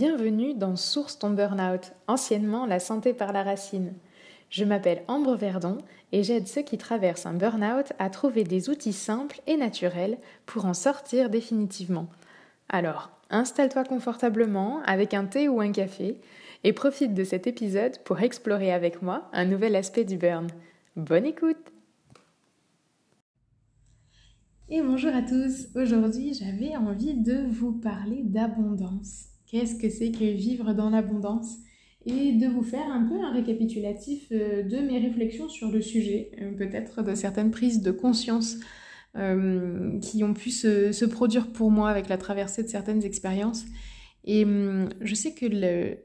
Bienvenue dans Source ton Burnout, anciennement la santé par la racine. Je m'appelle Ambre Verdon et j'aide ceux qui traversent un burn-out à trouver des outils simples et naturels pour en sortir définitivement. Alors, installe-toi confortablement avec un thé ou un café et profite de cet épisode pour explorer avec moi un nouvel aspect du burn. Bonne écoute Et bonjour à tous, aujourd'hui j'avais envie de vous parler d'abondance qu'est-ce que c'est que vivre dans l'abondance? Et de vous faire un peu un récapitulatif euh, de mes réflexions sur le sujet, euh, peut-être de certaines prises de conscience euh, qui ont pu se, produire pour moi avec la traversée de certaines expériences. Et hum, je sais que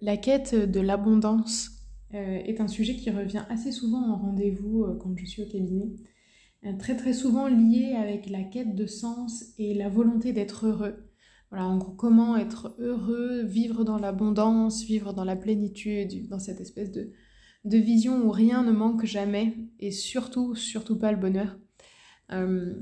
la quête de l'abondance est un sujet qui revient assez souvent en rendez-vous quand je suis au cabinet. très très souvent lié avec la quête de sens et la volonté d'être heureux. En gros, comment être heureux, vivre dans l'abondance, vivre dans la plénitude, dans cette espèce de, de vision où rien ne manque jamais et surtout, surtout pas le bonheur. Euh,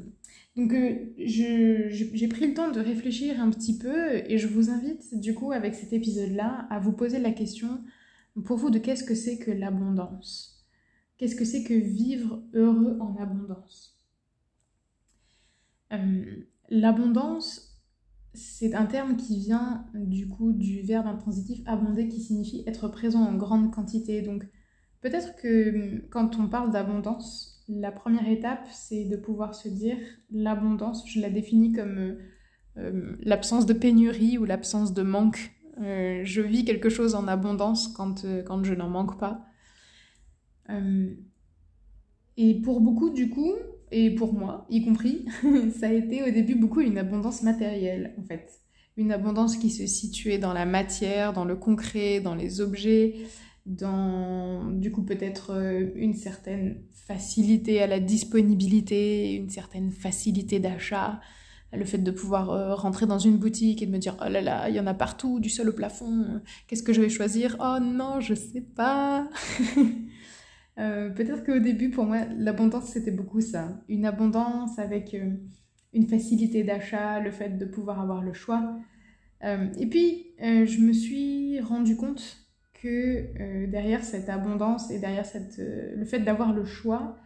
donc euh, j'ai pris le temps de réfléchir un petit peu et je vous invite du coup avec cet épisode-là à vous poser la question pour vous de qu'est-ce que c'est que l'abondance? Qu'est-ce que c'est que vivre heureux en abondance? Euh, L'abondance, c'est un terme qui vient du coup du verbe intransitif abonder qui signifie être présent en grande quantité. Donc peut-être que quand on parle d'abondance, la première étape c'est de pouvoir se dire l'abondance, je la définis comme euh, euh, l'absence de pénurie ou l'absence de manque. Euh, je vis quelque chose en abondance quand, quand je n'en manque pas. Et pour beaucoup du coup, et pour moi, y compris, ça a été au début beaucoup une abondance matérielle, en fait. Une abondance qui se situait dans la matière, dans le concret, dans les objets, dans, du coup, peut-être euh, une certaine facilité à la disponibilité, une certaine facilité d'achat, le fait de pouvoir euh, rentrer dans une boutique et de me dire oh là là, il y en a partout, du sol au plafond, qu'est-ce que je vais choisir? Oh non, je sais pas Euh, peut-être qu'au début, pour moi, l'abondance, c'était beaucoup ça. Une abondance avec euh, une facilité d'achat, le fait de pouvoir avoir le choix. Euh, et puis, je me suis rendu compte que derrière cette abondance et derrière cette, le fait d'avoir le choix,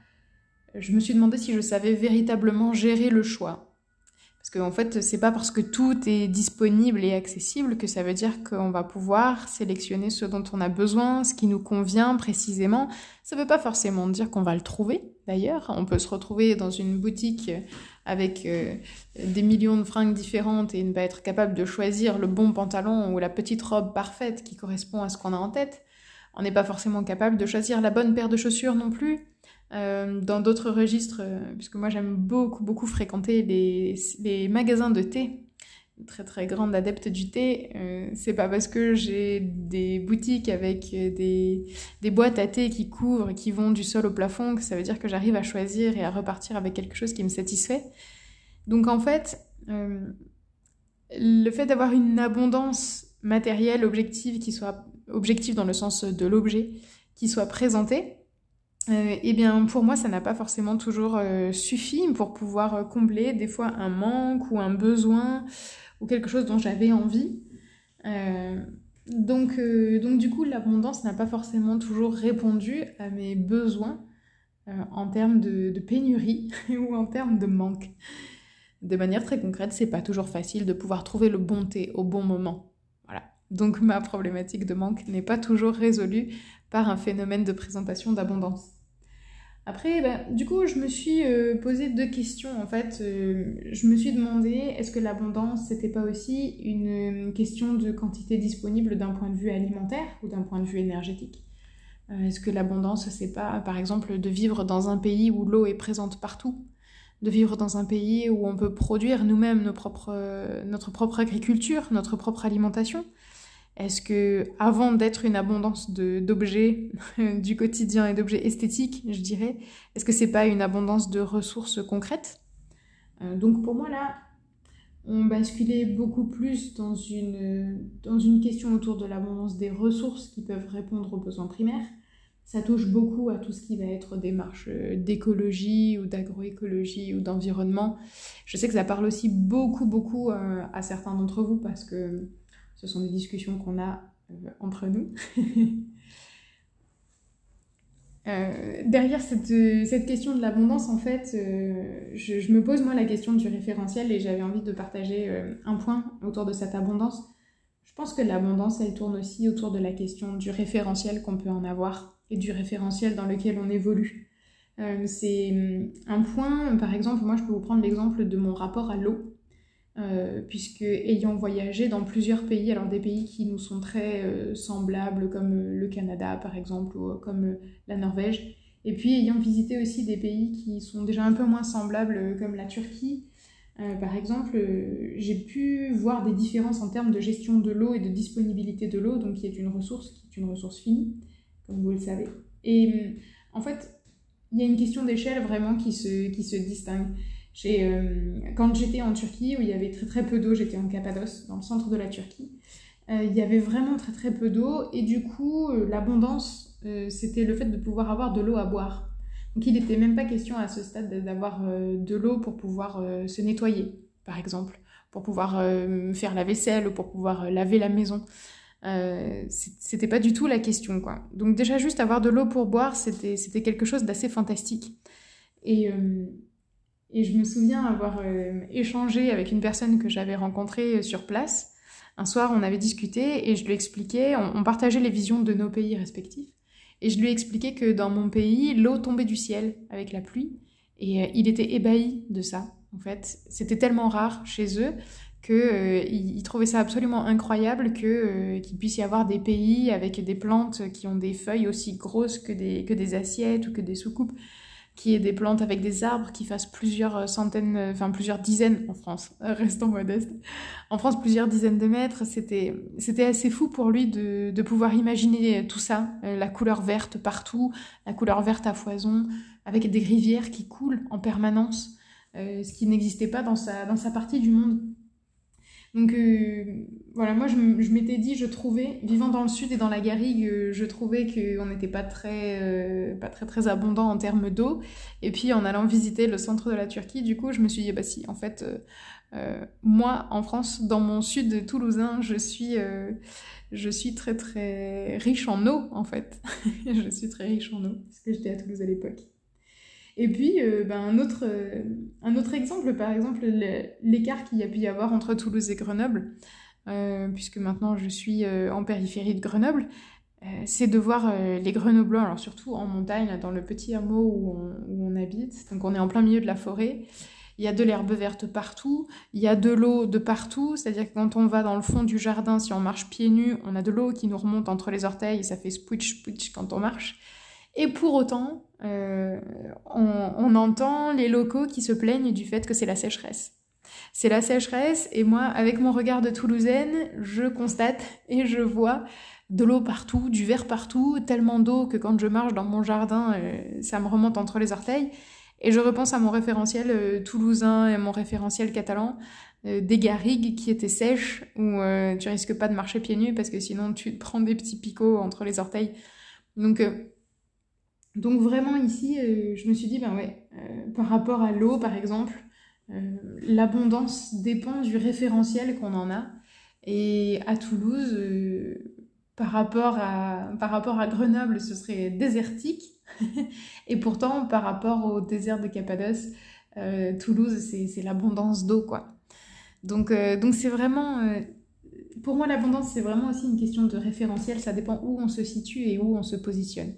je me suis demandé si je savais véritablement gérer le choix. Parce qu'en fait, c'est pas parce que tout est disponible et accessible que ça veut dire qu'on va pouvoir sélectionner ce dont on a besoin, ce qui nous convient précisément. Ça veut pas forcément dire qu'on va le trouver, d'ailleurs. On peut se retrouver dans une boutique avec euh, des millions de fringues différentes et ne pas être capable de choisir le bon pantalon ou la petite robe parfaite qui correspond à ce qu'on a en tête. On n'est pas forcément capable de choisir la bonne paire de chaussures non plus. Euh, dans d'autres registres, euh, puisque moi j'aime beaucoup, beaucoup fréquenter les, les, magasins de thé, très très grande adepte du thé, euh, c'est pas parce que j'ai des boutiques avec des, des, boîtes à thé qui couvrent, qui vont du sol au plafond, que ça veut dire que j'arrive à choisir et à repartir avec quelque chose qui me satisfait. Donc en fait, le fait d'avoir une abondance matérielle, objective, qui soit objective dans le sens de l'objet, qui soit présentée, euh, eh bien, pour moi, ça n'a pas forcément toujours euh, suffi pour pouvoir euh, combler des fois un manque ou un besoin ou quelque chose dont j'avais envie. donc, donc, du coup, l'abondance n'a pas forcément toujours répondu à mes besoins en termes de, de pénurie ou en termes de manque. De manière très concrète, c'est pas toujours facile de pouvoir trouver le bon thé au bon moment. Voilà. Donc ma problématique de manque n'est pas toujours résolue par un phénomène de présentation d'abondance. Après, bah, du coup, je me suis euh, posé deux questions en fait. Euh, je me suis demandé est-ce que l'abondance c'était pas aussi une, question de quantité disponible d'un point de vue alimentaire ou d'un point de vue énergétique? Euh, Est-ce que l'abondance c'est pas par exemple de vivre dans un pays où l'eau est présente partout? De vivre dans un pays où on peut produire nous-mêmes notre propre agriculture, notre propre alimentation? Est-ce que, avant d'être une abondance d'objets du quotidien et d'objets esthétiques, je dirais, est-ce que c'est pas une abondance de ressources concrètes? Euh, Donc pour moi là, on basculait beaucoup plus dans une, dans une question autour de l'abondance des ressources qui peuvent répondre aux besoins primaires. Ça touche beaucoup à tout ce qui va être démarche d'écologie ou d'agroécologie ou d'environnement. Je sais que ça parle aussi beaucoup, beaucoup euh, à certains d'entre vous parce que Ce sont des discussions qu'on a entre nous. derrière cette, cette, question de l'abondance, en fait, je, me pose moi la question du référentiel et j'avais envie de partager un point autour de cette abondance. Je pense que l'abondance, elle tourne aussi autour de la question du référentiel qu'on peut en avoir et du référentiel dans lequel on évolue. Euh, c'est hum, un point, par exemple, moi je peux vous prendre l'exemple de mon rapport à l'eau. Euh, puisque ayant voyagé dans plusieurs pays, alors des pays qui nous sont très euh, semblables comme le Canada par exemple ou comme la Norvège, et puis ayant visité aussi des pays qui sont déjà un peu moins semblables comme la Turquie, par exemple, j'ai pu voir des différences en termes de gestion de l'eau et de disponibilité de l'eau, donc qui est une ressource qui est une ressource finie, comme vous le savez. Et hum, en fait, il y a une question d'échelle vraiment qui se, qui se distingue. Euh, quand j'étais en Turquie, où il y avait très très peu d'eau, j'étais en Cappadoce, dans le centre de la Turquie, euh, il y avait vraiment très très peu d'eau, et du coup, euh, l'abondance, c'était le fait de pouvoir avoir de l'eau à boire. Donc il n'était même pas question à ce stade d'avoir de l'eau pour pouvoir se nettoyer, par exemple, pour pouvoir faire la vaisselle, ou pour pouvoir laver la maison. Euh, c'était pas du tout la question, quoi. Donc déjà, juste avoir de l'eau pour boire, c'était quelque chose d'assez fantastique. Et, et je me souviens avoir euh, échangé avec une personne que j'avais rencontrée sur place. Un soir, on avait discuté et je lui expliquais, on, partageait les visions de nos pays respectifs. Et je lui expliquais que dans mon pays, l'eau tombait du ciel avec la pluie. Et il était ébahi de ça, en fait. C'était tellement rare chez eux qu'il euh, trouvait ça absolument incroyable euh, qu'il puisse y avoir des pays avec des plantes qui ont des feuilles aussi grosses que des, que des assiettes ou que des soucoupes, qui aient des plantes avec des arbres qui fassent plusieurs centaines, enfin plusieurs dizaines en France, restons modestes, en France plusieurs dizaines de mètres, c'était c'était assez fou pour lui de, de pouvoir imaginer tout ça, euh, la couleur verte partout, la couleur verte à foison, avec des rivières qui coulent en permanence, ce qui n'existait pas dans sa, dans sa partie du monde. Donc euh, voilà, moi je, m'étais dit, je trouvais, vivant dans le sud et dans la garrigue, euh, je trouvais qu'on n'était pas très, euh, pas très très abondant en termes d'eau. Et puis en allant visiter le centre de la Turquie, du coup je me suis dit, bah si, en fait, moi en France, dans mon sud toulousain, je suis, je suis très très riche en eau en fait. je suis très riche en eau, parce que j'étais à Toulouse à l'époque. Et puis, euh, ben, un, autre, euh, un autre exemple, par exemple, l'écart qu'il y a pu y avoir entre Toulouse et Grenoble, euh, puisque maintenant je suis en périphérie de Grenoble, c'est de voir les Grenoblois, alors surtout en montagne, dans le petit hameau où on, où on, habite, donc on est en plein milieu de la forêt, il y a de l'herbe verte partout, il y a de l'eau de partout, c'est-à-dire que quand on va dans le fond du jardin, si on marche pieds nus, on a de l'eau qui nous remonte entre les orteils ça fait spwitch spwitch quand on marche. Et pour autant, euh, on, entend les locaux qui se plaignent du fait que c'est la sécheresse. C'est la sécheresse et moi, avec mon regard de Toulousaine, je constate et je vois de l'eau partout, du verre partout, tellement d'eau que quand je marche dans mon jardin, euh, ça me remonte entre les orteils. Et je repense à mon référentiel euh, toulousain et mon référentiel catalan, des garrigues qui étaient sèches, où tu risques pas de marcher pieds nus parce que sinon tu te prends des petits picots entre les orteils. Donc donc vraiment ici, euh, je me suis dit, ben ouais, euh, par rapport à l'eau par exemple, euh, l'abondance dépend du référentiel qu'on en a. Et à Toulouse, par, rapport à, par rapport à Grenoble, ce serait désertique. et pourtant, par rapport au désert de Cappadoce, Toulouse, c'est l'abondance d'eau, quoi. Donc donc c'est vraiment... pour moi, l'abondance, c'est vraiment aussi une question de référentiel. Ça dépend où on se situe et où on se positionne.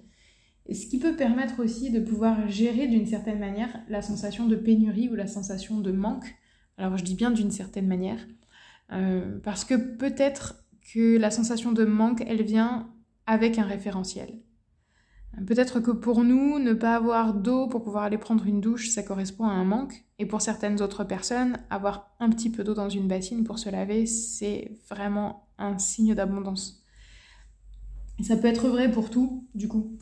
Ce qui peut permettre aussi de pouvoir gérer d'une certaine manière la sensation de pénurie ou la sensation de manque. Alors je dis bien d'une certaine manière, euh, parce que peut-être que la sensation de manque, elle vient avec un référentiel. Peut-être que pour nous, ne pas avoir d'eau pour pouvoir aller prendre une douche, ça correspond à un manque. Et pour certaines autres personnes, avoir un petit peu d'eau dans une bassine pour se laver, c'est vraiment un signe d'abondance. Et ça peut être vrai pour tout, du coup.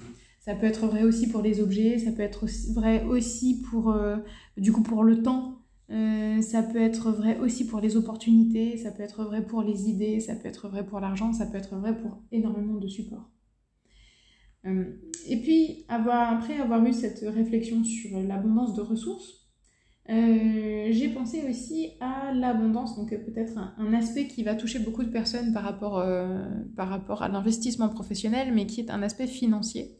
Ça peut être vrai aussi pour les objets, ça peut être vrai aussi pour, euh, du coup, pour le temps. Euh, ça peut être vrai aussi pour les opportunités, ça peut être vrai pour les idées, ça peut être vrai pour l'argent, ça peut être vrai pour énormément de supports. Euh, et puis, avoir, après avoir eu cette réflexion sur l'abondance de ressources, Euh, j'ai pensé aussi à l'abondance, donc peut-être un, aspect qui va toucher beaucoup de personnes par rapport, par rapport à l'investissement professionnel, mais qui est un aspect financier.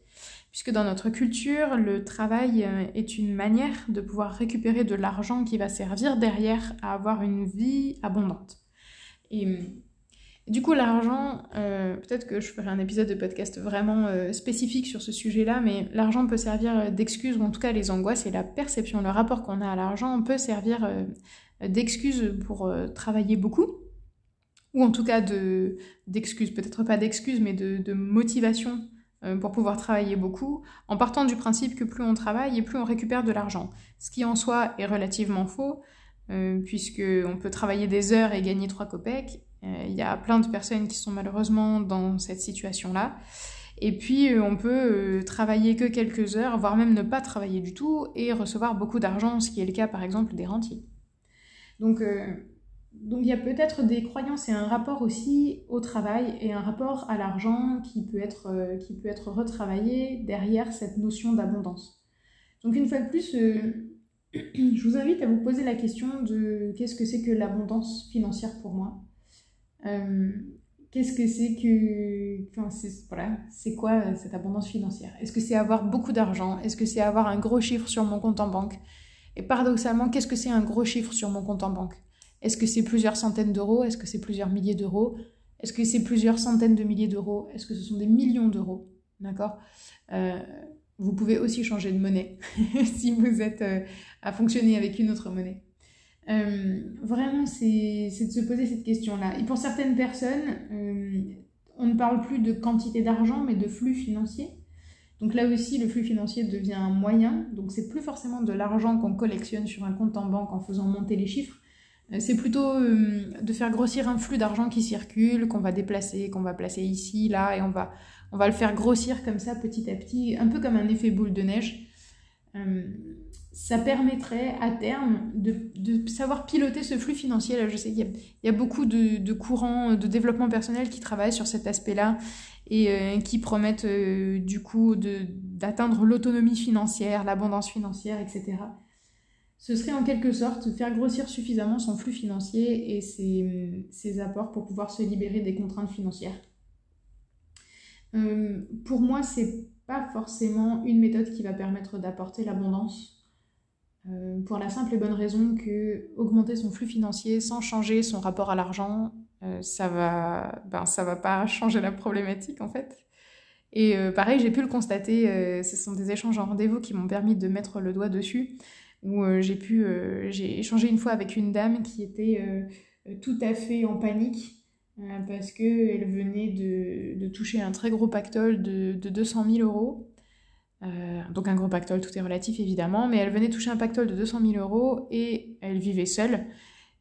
Puisque dans notre culture, le travail est une manière de pouvoir récupérer de l'argent qui va servir derrière à avoir une vie abondante. Du coup, l'argent, euh, peut-être que je ferai un épisode de podcast vraiment euh, spécifique sur ce sujet-là, mais l'argent peut servir d'excuse, ou en tout cas les angoisses et la perception, le rapport qu'on a à l'argent peut servir euh, d'excuse pour travailler beaucoup, ou en tout cas d'excuse, peut-être pas d'excuse, mais de, de motivation pour pouvoir travailler beaucoup, en partant du principe que plus on travaille et plus on récupère de l'argent. Ce qui en soi est relativement faux, puisqu'on peut travailler des heures et gagner 3 copecs, euh, il y a plein de personnes qui sont malheureusement dans cette situation-là. Et puis, euh, on peut euh, travailler que quelques heures, voire même ne pas travailler du tout et recevoir beaucoup d'argent, ce qui est le cas par exemple des rentiers. Donc, il y a peut-être des croyances et un rapport aussi au travail et un rapport à l'argent qui peut être retravaillé derrière cette notion d'abondance. Donc une fois de plus, je vous invite à vous poser la question de qu'est-ce que c'est que l'abondance financière pour moi? Euh, qu'est-ce que c'est que. Enfin, c'est voilà, quoi euh, cette abondance financière? Est-ce que c'est avoir beaucoup d'argent? Est-ce que c'est avoir un gros chiffre sur mon compte en banque? Et paradoxalement, qu'est-ce que c'est un gros chiffre sur mon compte en banque? Est-ce que c'est plusieurs centaines d'euros? Est-ce que c'est plusieurs milliers d'euros? Est-ce que c'est plusieurs centaines de milliers d'euros? Est-ce que ce sont des millions d'euros? D'accord? Euh, Vous pouvez aussi changer de monnaie si vous êtes à fonctionner avec une autre monnaie. Euh, vraiment, c'est de se poser cette question-là. Et pour certaines personnes, euh, on ne parle plus de quantité d'argent, mais de flux financier. Donc là aussi, le flux financier devient un moyen. Donc c'est plus forcément de l'argent qu'on collectionne sur un compte en banque en faisant monter les chiffres. Euh, c'est plutôt de faire grossir un flux d'argent qui circule, qu'on va déplacer, qu'on va placer ici, là, et on va, on va le faire grossir comme ça petit à petit, un peu comme un effet boule de neige ça permettrait à terme de, savoir piloter ce flux financier. Là, je sais qu'il y, a beaucoup de, courants de développement personnel qui travaillent sur cet aspect-là et euh, qui promettent euh, du coup d'atteindre l'autonomie financière, l'abondance financière, etc. Ce serait en quelque sorte faire grossir suffisamment son flux financier et ses, ses apports pour pouvoir se libérer des contraintes financières. Euh, pour moi, c'est pas forcément une méthode qui va permettre d'apporter l'abondance euh, pour la simple et bonne raison que augmenter son flux financier sans changer son rapport à l'argent, euh, ça va, ben, ça va pas changer la problématique en fait. Et euh, pareil, j'ai pu le constater, ce sont des échanges en rendez-vous qui m'ont permis de mettre le doigt dessus, où j'ai pu, j'ai échangé une fois avec une dame qui était tout à fait en panique parce qu'elle venait de, toucher un très gros pactole de, de 200 000 euros. Euh, donc un gros pactole, tout est relatif évidemment, mais elle venait toucher un pactole de 200 000 euros et elle vivait seule.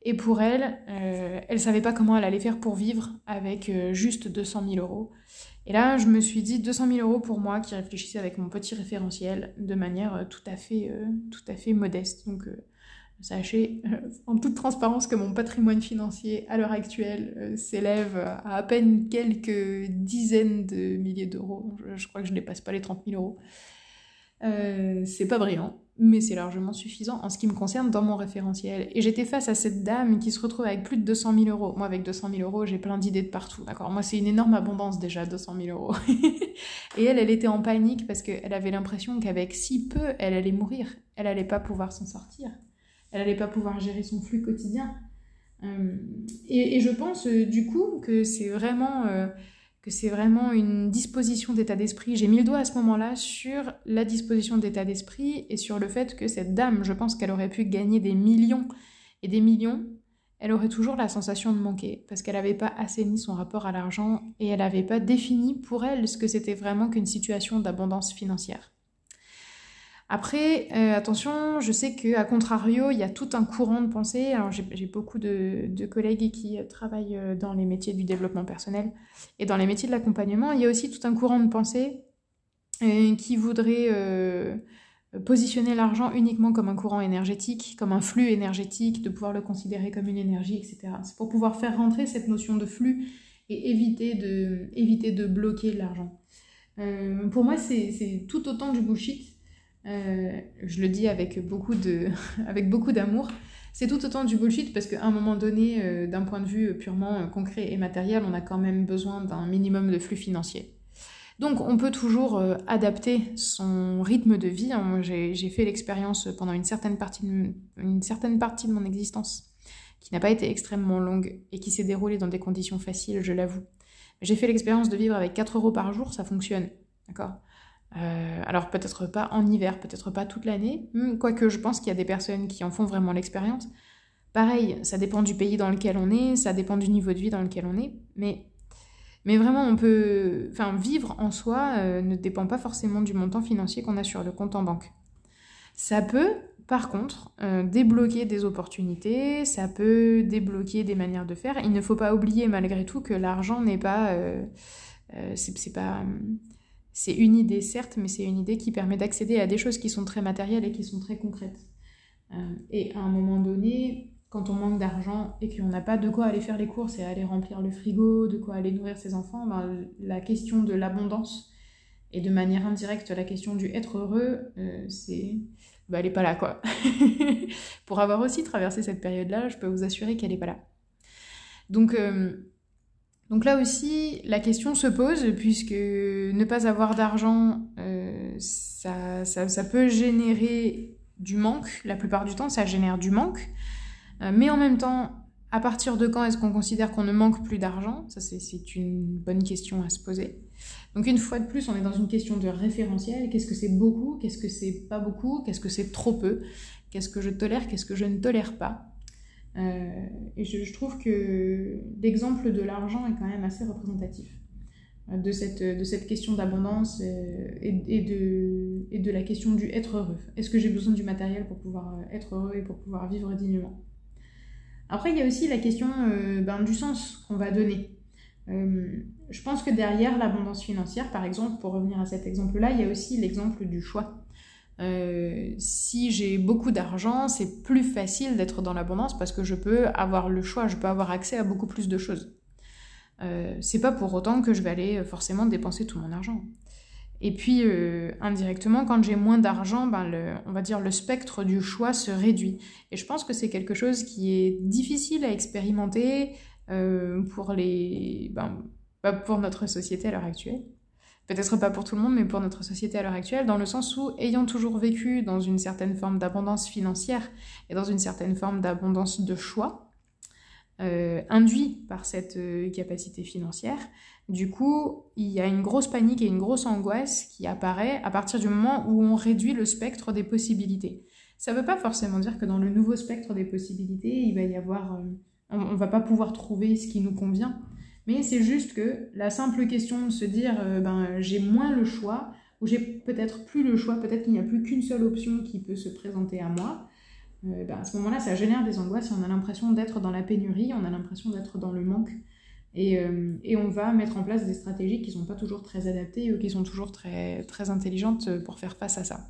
Et pour elle, euh, elle savait pas comment elle allait faire pour vivre avec euh, juste 200 000 euros. Et là, je me suis dit 200 000 euros pour moi qui réfléchissais avec mon petit référentiel de manière tout à fait, tout à fait modeste. Donc sachez en toute transparence que mon patrimoine financier à l'heure actuelle s'élève à à peine quelques dizaines de milliers d'euros. Je, je, crois que je ne dépasse pas les 30 000 euros. Euh, c'est pas brillant, mais c'est largement suffisant en ce qui me concerne dans mon référentiel. Et j'étais face à cette dame qui se retrouve avec plus de 200 000 euros. Moi, avec 200 000 euros, j'ai plein d'idées de partout, d'accord? Moi, c'est une énorme abondance déjà, 200 000 euros. et elle, elle était en panique parce qu'elle avait l'impression qu'avec si peu, elle allait mourir. Elle allait pas pouvoir s'en sortir. Elle allait pas pouvoir gérer son flux quotidien. Euh, et, je pense, euh, du coup, que c'est vraiment que c'est vraiment une disposition d'état d'esprit. J'ai mis le doigt à ce moment-là sur la disposition d'état d'esprit et sur le fait que cette dame, je pense qu'elle aurait pu gagner des millions et des millions, elle aurait toujours la sensation de manquer parce qu'elle n'avait pas assaini son rapport à l'argent et elle n'avait pas défini pour elle ce que c'était vraiment qu'une situation d'abondance financière. Après, euh, attention, je sais qu'à contrario, il y a tout un courant de pensée. Alors, j'ai beaucoup de, collègues qui euh, travaillent euh, dans les métiers du développement personnel et dans les métiers de l'accompagnement. Il y a aussi tout un courant de pensée qui voudrait positionner l'argent uniquement comme un courant énergétique, comme un flux énergétique, de pouvoir le considérer comme une énergie, etc. C'est pour pouvoir faire rentrer cette notion de flux et éviter de, éviter de bloquer l'argent. pour moi, c'est tout autant du bullshit je le dis avec beaucoup de, avec beaucoup d'amour, c'est tout autant du bullshit parce qu'à un moment donné, d'un point de vue purement concret et matériel, on a quand même besoin d'un minimum de flux financier. Donc on peut toujours adapter son rythme de vie. Hein. J'ai fait l'expérience pendant une certaine, partie de, une certaine partie de mon existence qui n'a pas été extrêmement longue et qui s'est déroulée dans des conditions faciles, je l'avoue. J'ai fait l'expérience de vivre avec 4 euros par jour, ça fonctionne. D'accord? Euh, alors peut-être pas en hiver, peut-être pas toute l'année, hmm, quoique je pense qu'il y a des personnes qui en font vraiment l'expérience. Pareil, ça dépend du pays dans lequel on est, ça dépend du niveau de vie dans lequel on est, mais, mais vraiment on peut... Enfin, vivre en soi euh, ne dépend pas forcément du montant financier qu'on a sur le compte en banque. Ça peut, par contre, euh, débloquer des opportunités, ça peut débloquer des manières de faire. Il ne faut pas oublier malgré tout que l'argent n'est pas... C'est pas... C'est une idée certes, mais c'est une idée qui permet d'accéder à des choses qui sont très matérielles et qui sont très concrètes. et à un moment donné, quand on manque d'argent et qu'on n'a pas de quoi aller faire les courses et aller remplir le frigo, de quoi aller nourrir ses enfants, ben, la question de l'abondance et de manière indirecte la question du être heureux, c'est bah, elle n'est pas là, quoi. Pour avoir aussi traversé cette période-là, je peux vous assurer qu'elle n'est pas là. Donc, euh, donc là aussi, la question se pose, puisque ne pas avoir d'argent, euh, ça, peut générer du manque. La plupart du temps, ça génère du manque. Euh, mais en même temps, à partir de quand est-ce qu'on considère qu'on ne manque plus d'argent? Ça, c'est une bonne question à se poser. Donc une fois de plus, on est dans une question de référentiel. Qu'est-ce que c'est beaucoup? Qu'est-ce que c'est pas beaucoup? Qu'est-ce que c'est trop peu? Qu'est-ce que je tolère? Qu'est-ce que je ne tolère pas? Euh, Et je, trouve que l'exemple de l'argent est quand même assez représentatif euh, de cette, de cette question d'abondance euh, et, de, et de la question du être heureux. Est-ce que j'ai besoin du matériel pour pouvoir être heureux et pour pouvoir vivre dignement? Après, il y a aussi la question ben, du sens qu'on va donner. Je pense que derrière l'abondance financière, par exemple, pour revenir à cet exemple-là, il y a aussi l'exemple du choix. Euh, si j'ai beaucoup d'argent, c'est plus facile d'être dans l'abondance parce que je peux avoir le choix, je peux avoir accès à beaucoup plus de choses. Euh, c'est pas pour autant que je vais aller forcément dépenser tout mon argent. Et puis, indirectement, quand j'ai moins d'argent, ben on va dire le spectre du choix se réduit. Et je pense que c'est quelque chose qui est difficile à expérimenter, euh, pour, les, ben, pour notre société à l'heure actuelle. Peut-être pas pour tout le monde, mais pour notre société à l'heure actuelle, dans le sens où, ayant toujours vécu dans une certaine forme d'abondance financière et dans une certaine forme d'abondance de choix, euh, induit par cette euh, capacité financière, du coup, il y a une grosse panique et une grosse angoisse qui apparaît à partir du moment où on réduit le spectre des possibilités. Ça ne veut pas forcément dire que dans le nouveau spectre des possibilités, il va y avoir on, ne va pas pouvoir trouver ce qui nous convient. Mais c'est juste que la simple question de se dire euh, ben, j'ai moins le choix, ou j'ai peut-être plus le choix, peut-être qu'il n'y a plus qu'une seule option qui peut se présenter à moi, euh, ben, à ce moment-là, ça génère des angoisses et on a l'impression d'être dans la pénurie, on a l'impression d'être dans le manque. Et, euh, et, on va mettre en place des stratégies qui ne sont pas toujours très adaptées ou qui sont toujours très, très intelligentes pour faire face à ça.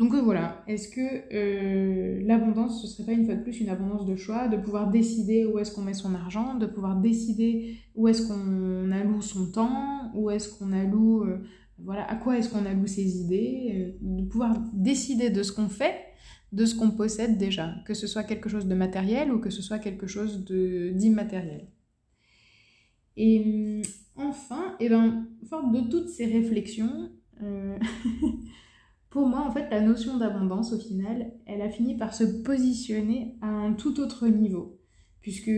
Donc euh, voilà, est-ce que euh, l'abondance, ce serait pas une fois de plus une abondance de choix, de pouvoir décider où est-ce qu'on met son argent, de pouvoir décider où est-ce qu'on alloue son temps, où est-ce qu'on alloue, euh, voilà, à quoi est-ce qu'on alloue ses idées, de pouvoir décider de ce qu'on fait, de ce qu'on possède déjà, que ce soit quelque chose de matériel ou que ce soit quelque chose d'immatériel. Et enfin, et eh ben, forte de toutes ces réflexions, Pour moi, en fait, la notion d'abondance, au final, elle a fini par se positionner à un tout autre niveau. Puisque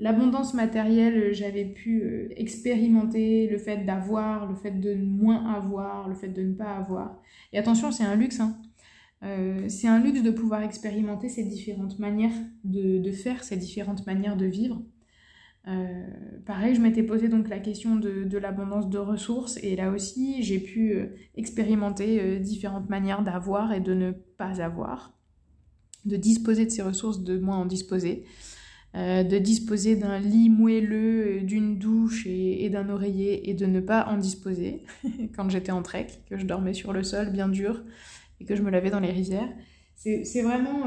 l'abondance matérielle, j'avais pu euh, expérimenter le fait d'avoir, le fait de moins avoir, le fait de ne pas avoir. Et attention, c'est un luxe. Hein. Euh, c'est un luxe de pouvoir expérimenter ces différentes manières de faire, ces différentes manières de vivre. Euh, pareil, je m'étais posé donc la question de, l'abondance de ressources et là aussi j'ai pu euh, expérimenter euh, différentes manières d'avoir et de ne pas avoir, de disposer de ces ressources, de moins en disposer, de disposer d'un lit moelleux, d'une douche et, et d'un oreiller et de ne pas en disposer quand j'étais en trek, que je dormais sur le sol bien dur et que je me lavais dans les rizières. C'est vraiment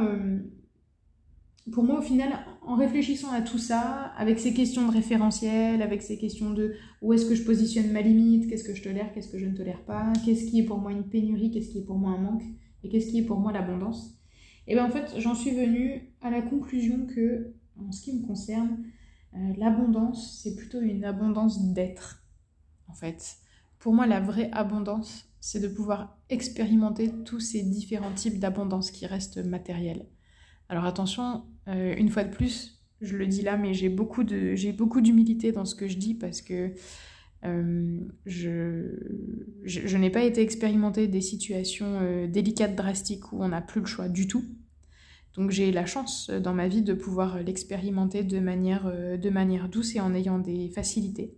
pour moi, au final, en réfléchissant à tout ça, avec ces questions de référentiel, avec ces questions de où est-ce que je positionne ma limite, qu'est-ce que je tolère, qu'est-ce que je ne tolère pas, qu'est-ce qui est pour moi une pénurie, qu'est-ce qui est pour moi un manque, et qu'est-ce qui est pour moi l'abondance, et bien en fait, j'en suis venue à la conclusion que, en ce qui me concerne, euh, l'abondance, c'est plutôt une abondance d'être, en fait. Pour moi, la vraie abondance, c'est de pouvoir expérimenter tous ces différents types d'abondance qui restent matériels. Alors attention, euh, une fois de plus, je le dis là, mais j'ai beaucoup d'humilité dans ce que je dis parce que euh, je, n'ai pas été expérimenté des situations euh, délicates, drastiques où on n'a plus le choix du tout. Donc j'ai la chance dans ma vie de pouvoir l'expérimenter de manière douce et en ayant des facilités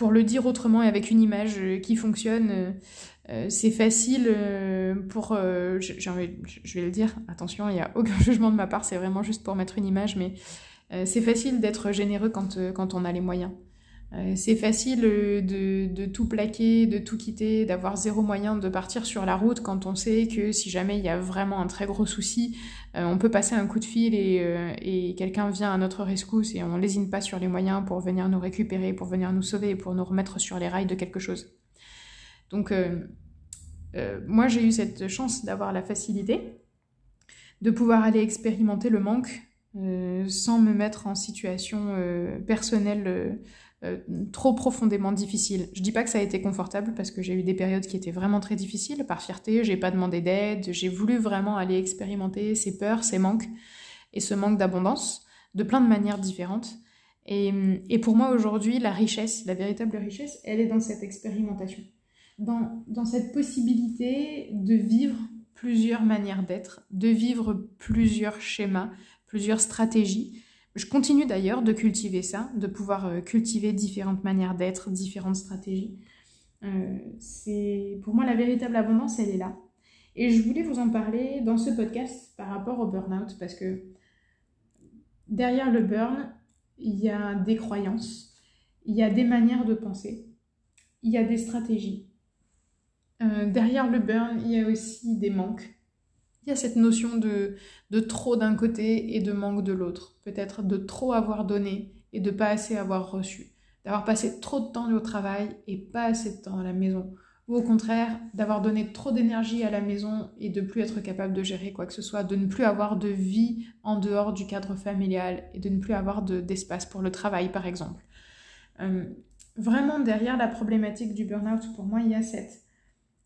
pour le dire autrement et avec une image euh, qui fonctionne, euh, euh, c'est facile pour... je vais le dire, attention, il n'y a aucun jugement de ma part, c'est vraiment juste pour mettre une image, mais c'est facile d'être généreux quand, quand on a les moyens. C'est facile euh, de, tout plaquer, de tout quitter, d'avoir zéro moyen de partir sur la route quand on sait que si jamais il y a vraiment un très gros souci, euh, on peut passer un coup de fil et, quelqu'un vient à notre rescousse et on lésine pas sur les moyens pour venir nous récupérer, pour venir nous sauver, pour nous remettre sur les rails de quelque chose. Donc moi j'ai eu cette chance d'avoir la facilité de pouvoir aller expérimenter le manque sans me mettre en situation personnelle euh, trop profondément difficile. Je dis pas que ça a été confortable parce que j'ai eu des périodes qui étaient vraiment très difficiles. Par fierté, j'ai pas demandé d'aide, j'ai voulu vraiment aller expérimenter ces peurs, ces manques et ce manque d'abondance de plein de manières différentes. Et, et pour moi aujourd'hui, la richesse, la véritable richesse, elle est dans cette expérimentation, dans, dans cette possibilité de vivre plusieurs manières d'être, de vivre plusieurs schémas, plusieurs stratégies je continue d'ailleurs de cultiver ça, de pouvoir euh, cultiver différentes manières d'être, différentes stratégies. Euh, c'est pour moi la véritable abondance, elle est là. Et je voulais vous en parler dans ce podcast par rapport au burn-out parce que derrière le burn, il y a des croyances, il y a des manières de penser, il y a des stratégies. Euh, derrière le burn, il y a aussi des manques, il y a cette notion de, de trop d'un côté et de manque de l'autre. Peut-être de trop avoir donné et de pas assez avoir reçu. D'avoir passé trop de temps au travail et pas assez de temps à la maison. Ou au contraire, d'avoir donné trop d'énergie à la maison et de plus être capable de gérer quoi que ce soit, de ne plus avoir de vie en dehors du cadre familial et de ne plus avoir d'espace pour le travail, par exemple. Euh, vraiment, derrière la problématique du burn-out, pour moi, il y a cette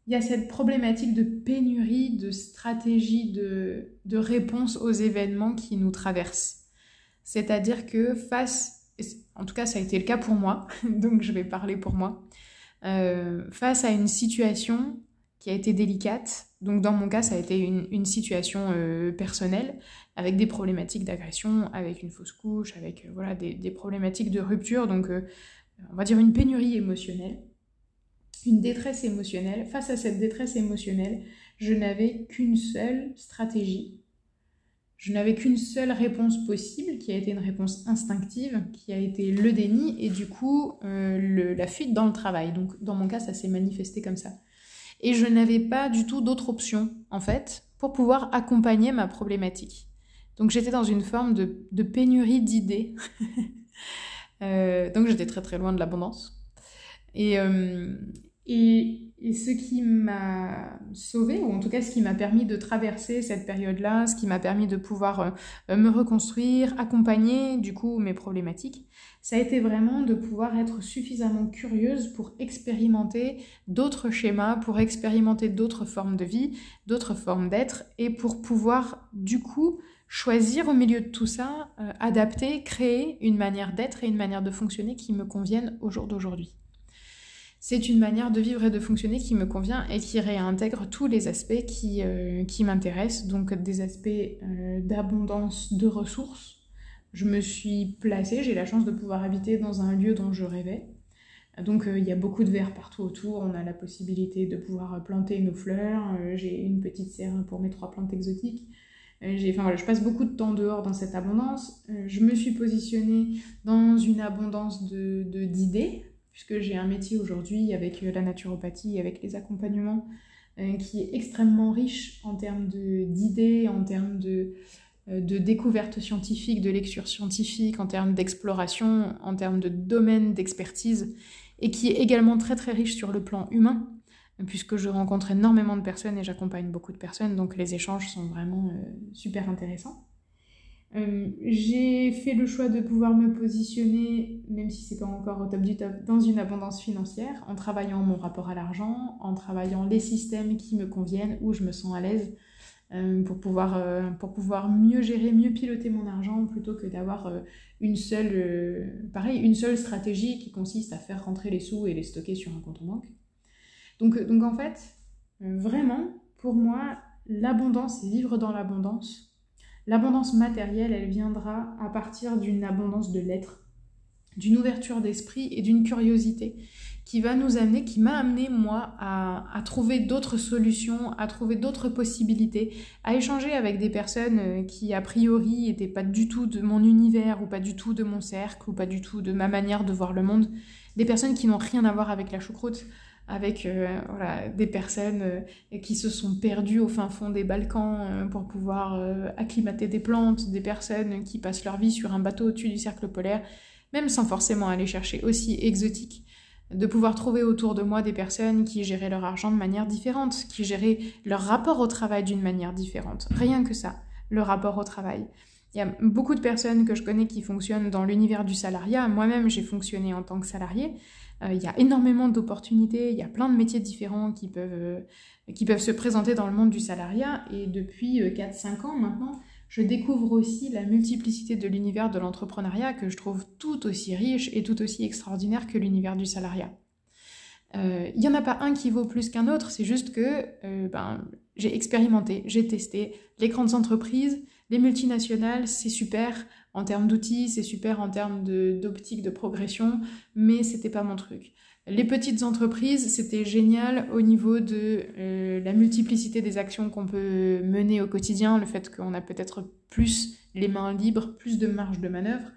il y a cette problématique de pénurie de stratégie de, de réponse aux événements qui nous traversent. C'est-à-dire que face, en tout cas ça a été le cas pour moi, donc je vais parler pour moi, euh, face à une situation qui a été délicate, donc dans mon cas ça a été une, situation euh, personnelle, avec des problématiques d'agression, avec une fausse couche, avec euh, voilà, des, problématiques de rupture, donc on va dire une pénurie émotionnelle une détresse émotionnelle. Face à cette détresse émotionnelle, je n'avais qu'une seule stratégie. Je n'avais qu'une seule réponse possible, qui a été une réponse instinctive, qui a été le déni et du coup euh, la fuite dans le travail. Donc dans mon cas, ça s'est manifesté comme ça. Et je n'avais pas du tout d'autre option, en fait, pour pouvoir accompagner ma problématique. Donc j'étais dans une forme de, pénurie d'idées. Euh, donc j'étais très très loin de l'abondance. Et, euh, et, ce qui m'a sauvé, ou en tout cas ce qui m'a permis de traverser cette période-là, ce qui m'a permis de pouvoir euh, me reconstruire, accompagner du coup mes problématiques, ça a été vraiment de pouvoir être suffisamment curieuse pour expérimenter d'autres schémas, pour expérimenter d'autres formes de vie, d'autres formes d'être, et pour pouvoir du coup choisir au milieu de tout ça, euh, adapter, créer une manière d'être et une manière de fonctionner qui me conviennent au jour d'aujourd'hui c'est une manière de vivre et de fonctionner qui me convient et qui réintègre tous les aspects qui, euh, qui m'intéressent, donc des aspects euh, d'abondance de ressources. Je me suis placée, j'ai la chance de pouvoir habiter dans un lieu dont je rêvais. Donc euh, il y a beaucoup de verre partout autour, on a la possibilité de pouvoir planter nos fleurs, j'ai une petite serre pour mes trois plantes exotiques. Enfin, voilà, je passe beaucoup de temps dehors dans cette abondance. je me suis positionnée dans une abondance d'idées, puisque j'ai un métier aujourd'hui avec euh, la naturopathie, avec les accompagnements, euh, qui est extrêmement riche en termes d'idées, en termes de, de découverte scientifique, de lecture scientifique, en termes d'exploration, en termes de domaine d'expertise, et qui est également très très riche sur le plan humain, puisque je rencontre énormément de personnes et j'accompagne beaucoup de personnes, donc les échanges sont vraiment super intéressants. Euh, j'ai fait le choix de pouvoir me positionner, même si c'est pas encore au top du top, dans une abondance financière, en travaillant mon rapport à l'argent, en travaillant les systèmes qui me conviennent, où je me sens à l'aise, euh, pour, pouvoir, euh, pour pouvoir mieux gérer, mieux piloter mon argent, plutôt que d'avoir une seule, pareil, une seule stratégie qui consiste à faire rentrer les sous et les stocker sur un compte en banque. Donc, donc en fait, vraiment, pour moi, l'abondance et vivre dans l'abondance, L'abondance matérielle, elle viendra à partir d'une abondance de l'être, d'une ouverture d'esprit et d'une curiosité qui va nous amener, qui m'a amené moi à, trouver d'autres solutions, à trouver d'autres possibilités, à échanger avec des personnes euh, qui a priori n'étaient pas du tout de mon univers ou pas du tout de mon cercle ou pas du tout de ma manière de voir le monde, des personnes qui n'ont rien à voir avec la choucroute, avec euh, voilà, des personnes euh, qui se sont perdues au fin fond des Balkans euh, pour pouvoir acclimater des plantes, des personnes qui passent leur vie sur un bateau au-dessus du cercle polaire, même sans forcément aller chercher aussi exotique, de pouvoir trouver autour de moi des personnes qui géraient leur argent de manière différente, qui géraient leur rapport au travail d'une manière différente. Rien que ça, le rapport au travail. Il y a beaucoup de personnes que je connais qui fonctionnent dans l'univers du salariat. Moi-même, j'ai fonctionné en tant que salarié. Euh, il y a énormément d'opportunités, il y a plein de métiers différents qui peuvent, euh, qui peuvent se présenter dans le monde du salariat. Et depuis 4-5 euh, ans maintenant, je découvre aussi la multiplicité de l'univers de l'entrepreneuriat que je trouve tout aussi riche et tout aussi extraordinaire que l'univers du salariat. Il n'y en a pas un qui vaut plus qu'un autre, c'est juste que ben, j'ai expérimenté, j'ai testé les grandes entreprises, les multinationales, c'est super en termes d'outils, c'est super en termes d'optique de, progression, mais c'était pas mon truc. Les petites entreprises, c'était génial au niveau de euh, la multiplicité des actions qu'on peut mener au quotidien, le fait qu'on a peut-être plus les mains libres, plus de marge de manœuvre.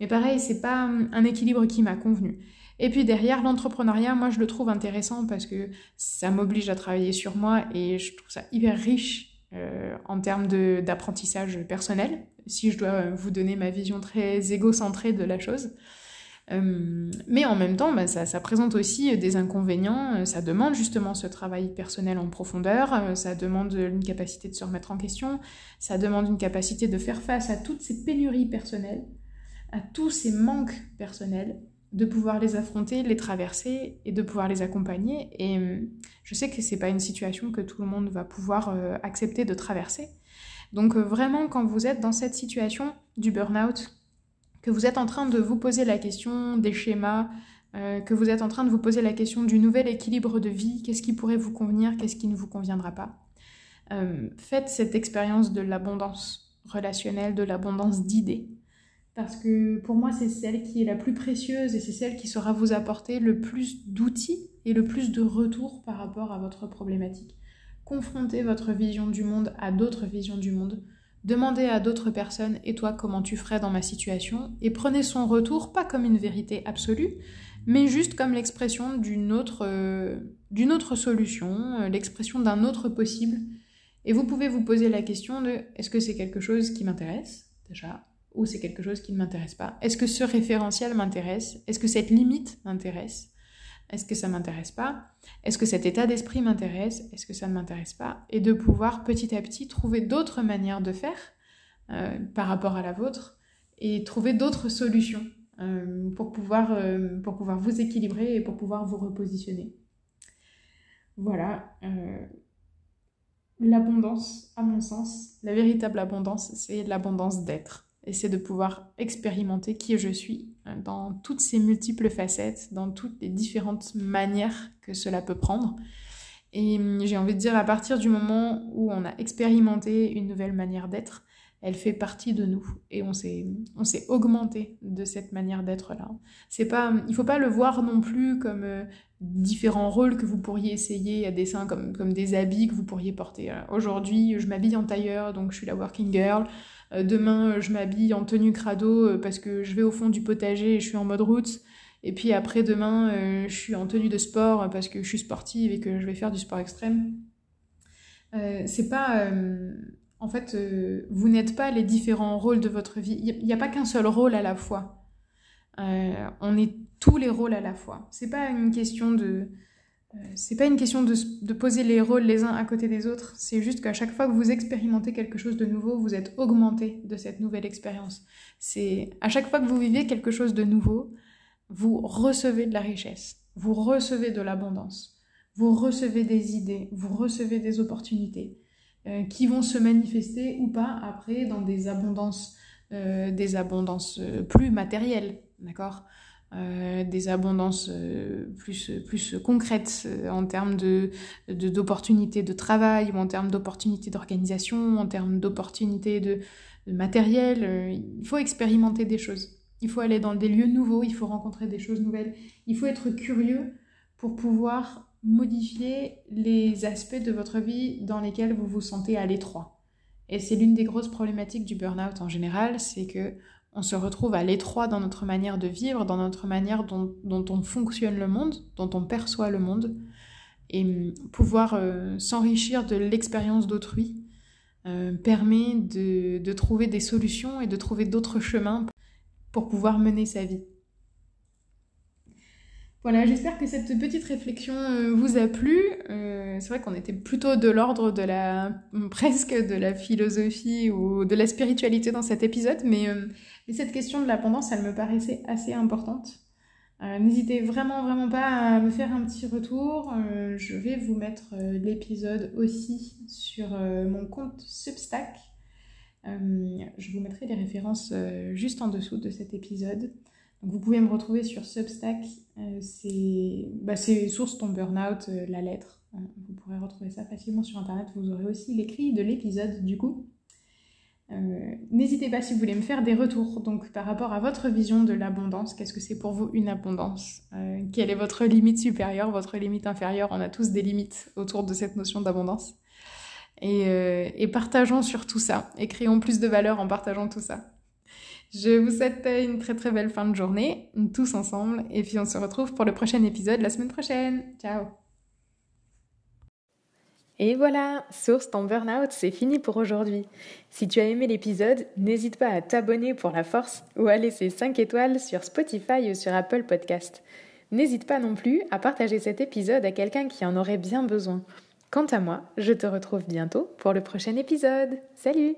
Mais pareil, c'est pas un équilibre qui m'a convenu. Et puis derrière, l'entrepreneuriat, moi je le trouve intéressant parce que ça m'oblige à travailler sur moi et je trouve ça hyper riche euh, en termes d'apprentissage personnel, si je dois vous donner ma vision très égocentrée de la chose. Euh, mais en même temps, bah, ça, présente aussi des inconvénients. Ça demande justement ce travail personnel en profondeur. Ça demande une capacité de se remettre en question. Ça demande une capacité de faire face à toutes ces pénuries personnelles, à tous ces manques personnels de pouvoir les affronter, les traverser et de pouvoir les accompagner. Et euh, je sais que c'est pas une situation que tout le monde va pouvoir euh, accepter de traverser. Donc euh, vraiment, quand vous êtes dans cette situation du burn-out, que vous êtes en train de vous poser la question des schémas, que vous êtes en train de vous poser la question du nouvel équilibre de vie, qu'est-ce qui pourrait vous convenir, qu'est-ce qui ne vous conviendra pas, faites cette expérience de l'abondance relationnelle, de l'abondance d'idées parce que pour moi c'est celle qui est la plus précieuse et c'est celle qui saura vous apporter le plus d'outils et le plus de retours par rapport à votre problématique. Confrontez votre vision du monde à d'autres visions du monde. Demandez à d'autres personnes et toi comment tu ferais dans ma situation? Et prenez son retour pas comme une vérité absolue, mais juste comme l'expression d'une autre, euh, d'une autre solution, euh, l'expression d'un autre possible. Et vous pouvez vous poser la question de est-ce que c'est quelque chose qui m'intéresse déjà ou c'est quelque chose qui ne m'intéresse pas? Est-ce que ce référentiel m'intéresse? Est-ce que cette limite m'intéresse? Est-ce que ça m'intéresse pas? Est-ce que cet état d'esprit m'intéresse? Est-ce que ça ne m'intéresse pas? Et de pouvoir petit à petit trouver d'autres manières de faire euh, par rapport à la vôtre et trouver d'autres solutions euh, pour, pouvoir, euh, pour pouvoir vous équilibrer et pour pouvoir vous repositionner. Voilà. L'abondance, à mon sens, la véritable abondance, c'est l'abondance d'être et c'est de pouvoir expérimenter qui je suis euh, dans toutes ces multiples facettes, dans toutes les différentes manières que cela peut prendre. Et hum, j'ai envie de dire, à partir du moment où on a expérimenté une nouvelle manière d'être, elle fait partie de nous et on s'est augmenté de cette manière d'être là. C'est pas il faut pas le voir non plus comme euh, différents rôles que vous pourriez essayer à dessin comme comme des habits que vous pourriez porter. Aujourd'hui, je m'habille en tailleur donc je suis la working girl. Euh, demain, euh, je m'habille en tenue crado euh, parce que je vais au fond du potager et je suis en mode route. Et puis après, demain, je suis en tenue de sport parce que je suis sportive et que je vais faire du sport extrême. c'est pas. En fait, vous n'êtes pas les différents rôles de votre vie. Il n'y a, pas qu'un seul rôle à la fois. On est tous les rôles à la fois. C'est pas une question de, c'est pas une question de, de, poser les rôles les uns à côté des autres. C'est juste qu'à chaque fois que vous expérimentez quelque chose de nouveau, vous êtes augmenté de cette nouvelle expérience. C'est à chaque fois que vous vivez quelque chose de nouveau, vous recevez de la richesse, vous recevez de l'abondance, vous recevez des idées, vous recevez des opportunités euh, qui vont se manifester ou pas après dans des abondances, euh, des abondances euh, plus matérielles, d'accord? Des abondances plus, plus concrètes en termes de, d'opportunités de, travail ou en termes d'opportunités d'organisation, en termes d'opportunités de, de matériel. il faut expérimenter des choses. Il faut aller dans des lieux nouveaux, il faut rencontrer des choses nouvelles, il faut être curieux pour pouvoir modifier les aspects de votre vie dans lesquels vous vous sentez à l'étroit. Et c'est l'une des grosses problématiques du burn-out en général, c'est que on se retrouve à l'étroit dans notre manière de vivre, dans notre manière dont, on fonctionne le monde, dont on perçoit le monde, et pouvoir euh, s'enrichir de l'expérience d'autrui euh, permet de trouver des solutions et de trouver d'autres chemins pour pouvoir mener sa vie. Voilà, j'espère que cette petite réflexion euh, vous a plu. Euh, c'est vrai qu'on était plutôt de l'ordre de la presque de la philosophie ou de la spiritualité dans cet épisode, mais, euh, cette question de l'abondance, elle me paraissait assez importante. N'hésitez vraiment vraiment pas à me faire un petit retour. je vais vous mettre l'épisode aussi sur mon compte Substack. je vous mettrai les références juste en dessous de cet épisode vous pouvez me retrouver sur Substack, euh, bah, c'est Source ton burnout, euh, la lettre. Euh, vous pourrez retrouver ça facilement sur internet. Vous aurez aussi l'écrit de l'épisode du coup. N'hésitez pas si vous voulez me faire des retours donc par rapport à votre vision de l'abondance. Qu'est-ce que c'est pour vous une abondance? Quelle est votre limite supérieure, votre limite inférieure? On a tous des limites autour de cette notion d'abondance. Et, et partageons sur tout ça et créons plus de valeur en partageant tout ça. Je vous souhaite une très très belle fin de journée, tous ensemble, et puis on se retrouve pour le prochain épisode la semaine prochaine. Ciao et voilà, Source ton burn-out, c'est fini pour aujourd'hui. Si tu as aimé l'épisode, n'hésite pas à t'abonner pour la force ou à laisser 5 étoiles sur Spotify ou sur Apple Podcast. N'hésite pas non plus à partager cet épisode à quelqu'un qui en aurait bien besoin. Quant à moi, je te retrouve bientôt pour le prochain épisode. Salut